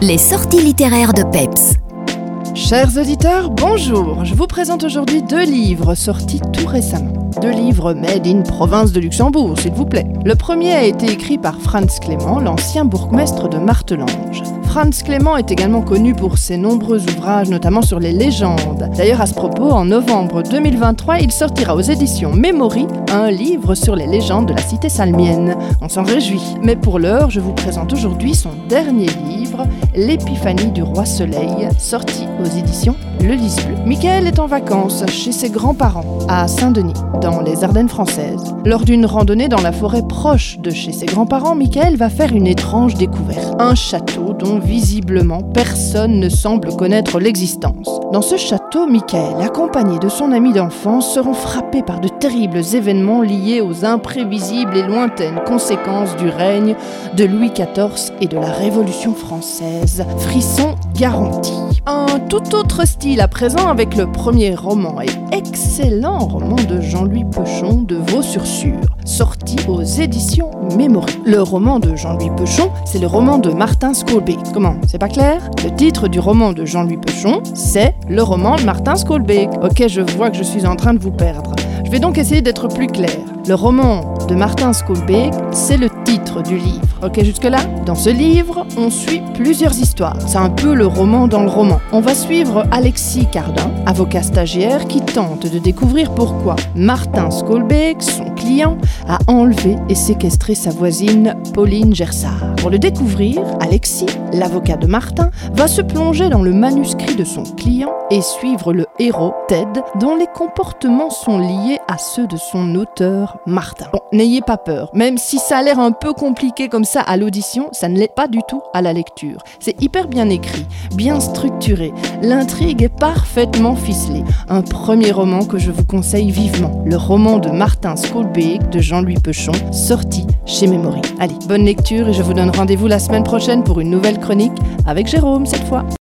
Les sorties littéraires de Peps. Chers auditeurs, bonjour. Je vous présente aujourd'hui deux livres sortis tout récemment. Deux livres made in province de Luxembourg, s'il vous plaît. Le premier a été écrit par Franz Clément, l'ancien bourgmestre de Martelange. Franz Clément est également connu pour ses nombreux ouvrages, notamment sur les légendes. D'ailleurs, à ce propos, en novembre 2023, il sortira aux éditions Memory un livre sur les légendes de la cité salmienne. On s'en réjouit. Mais pour l'heure, je vous présente aujourd'hui son dernier livre, L'épiphanie du roi Soleil, sorti aux éditions Le Lys Bleu. Michael est en vacances chez ses grands-parents à Saint-Denis, dans les Ardennes françaises. Lors d'une randonnée dans la forêt proche de chez ses grands-parents, Michael va faire une étrange découverte. Un château dont visiblement personne ne semble connaître l'existence. Dans ce château, Michael, accompagné de son ami d'enfance, seront frappés par de terribles événements liés aux imprévisibles et lointaines conséquences du règne de Louis XIV et de la Révolution française. Frisson garanti. Un tout autre style à présent avec le premier roman et excellent roman de Jean-Louis Peuchon de Vaux-sur-Sur, sorti aux éditions Mémorie. Le roman de Jean-Louis Peuchon, c'est le roman de Martin Skolbeek. Comment C'est pas clair? Le titre du roman de Jean-Louis Peuchon, c'est le roman de Martin Skolbeek. Ok, je vois que je suis en train de vous perdre. Je vais donc essayer d'être plus clair. Le roman de Martin Skolbeek, c'est le titre du livre. Ok, jusque-là Dans ce livre, on suit plusieurs histoires. C'est un peu le roman dans le roman. On va suivre Alexis Cardin, avocat stagiaire, qui tente de découvrir pourquoi Martin Skolbeek, son a enlevé et séquestré sa voisine Pauline Gersard. Pour le découvrir, Alexis, l'avocat de Martin, va se plonger dans le manuscrit de son client et suivre le héros, Ted, dont les comportements sont liés à ceux de son auteur, Martin. Bon, n'ayez pas peur, même si ça a l'air un peu compliqué comme ça à l'audition, ça ne l'est pas du tout à la lecture. C'est hyper bien écrit, bien structuré, l'intrigue est parfaitement ficelée. Un premier roman que je vous conseille vivement, le roman de Martin De Jean-Louis Peuchon, sorti chez Memory. Allez, bonne lecture et je vous donne rendez-vous la semaine prochaine pour une nouvelle chronique avec Jérôme cette fois.